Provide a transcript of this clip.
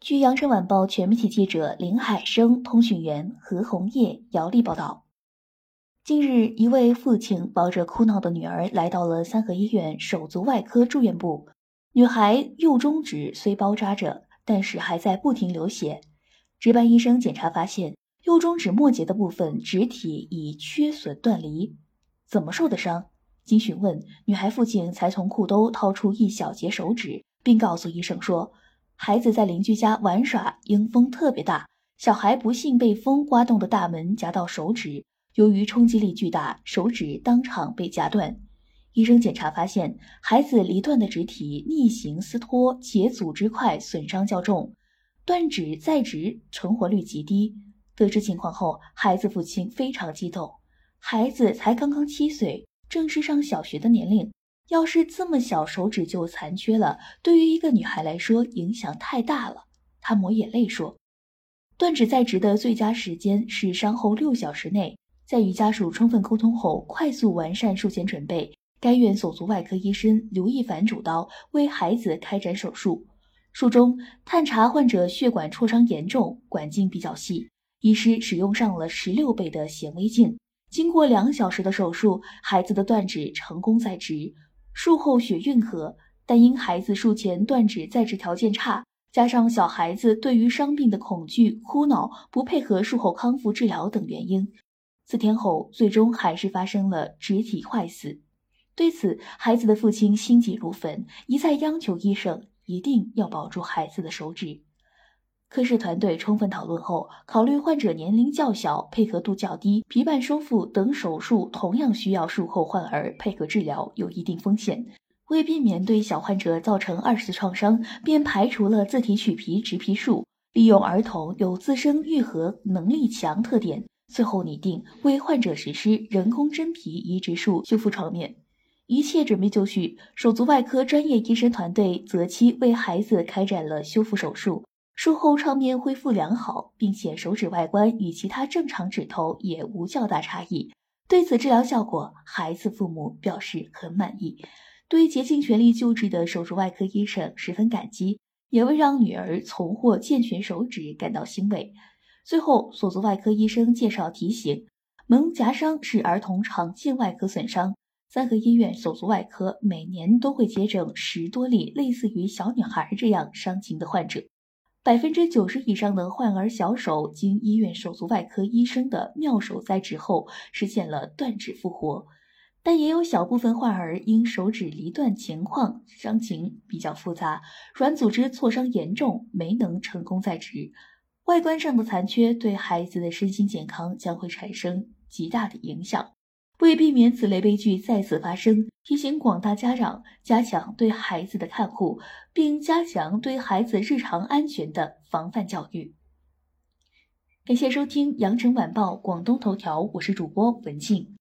据《羊城晚报》全媒体记者林海生、通讯员何红叶、姚丽报道，近日，一位父亲抱着哭闹的女儿来到了三河医院手足外科住院部。女孩右中指虽包扎着，但是还在不停流血。值班医生检查发现，右中指末节的部分指体已缺损断离。怎么受的伤？经询问，女孩父亲才从裤兜掏出一小截手指，并告诉医生说。孩子在邻居家玩耍，因风特别大，小孩不幸被风刮动的大门夹到手指，由于冲击力巨大，手指当场被夹断。医生检查发现，孩子离断的指体逆行撕脱，且组织块损伤较重，断指再植存活率极低。得知情况后，孩子父亲非常激动。孩子才刚刚七岁，正是上小学的年龄。要是这么小手指就残缺了，对于一个女孩来说影响太大了。她抹眼泪说：“断指再植的最佳时间是伤后六小时内，在与家属充分沟通后，快速完善术前准备。该院手足外科医生刘一凡主刀为孩子开展手术。术中探查患者血管挫伤严重，管径比较细，医师使用上了十六倍的显微镜。经过两小时的手术，孩子的断指成功再植。”术后血运和，但因孩子术前断指再植条件差，加上小孩子对于伤病的恐惧、哭闹、不配合术后康复治疗等原因，四天后最终还是发生了肢体坏死。对此，孩子的父亲心急如焚，一再央求医生一定要保住孩子的手指。科室团队充分讨论后，考虑患者年龄较小、配合度较低、皮瓣收复等手术同样需要术后患儿配合治疗，有一定风险。为避免对小患者造成二次创伤，便排除了自体取皮植皮术，利用儿童有自身愈合能力强特点，最后拟定为患者实施人工真皮移植术修复创面。一切准备就绪，手足外科专业医生团队择期为孩子开展了修复手术。术后创面恢复良好，并且手指外观与其他正常指头也无较大差异。对此治疗效果，孩子父母表示很满意，对竭尽全力救治的手术外科医生十分感激，也为让女儿重获健全手指感到欣慰。最后，手足外科医生介绍提醒：门夹伤是儿童常见外科损伤，三河医院手足外科每年都会接诊十多例类似于小女孩这样伤情的患者。百分之九十以上的患儿小手经医院手足外科医生的妙手再植后，实现了断指复活，但也有小部分患儿因手指离断情况伤情比较复杂，软组织挫伤严重，没能成功再植。外观上的残缺对孩子的身心健康将会产生极大的影响。为避免此类悲剧再次发生，提醒广大家长加强对孩子的看护，并加强对孩子日常安全的防范教育。感谢收听羊城晚报广东头条，我是主播文静。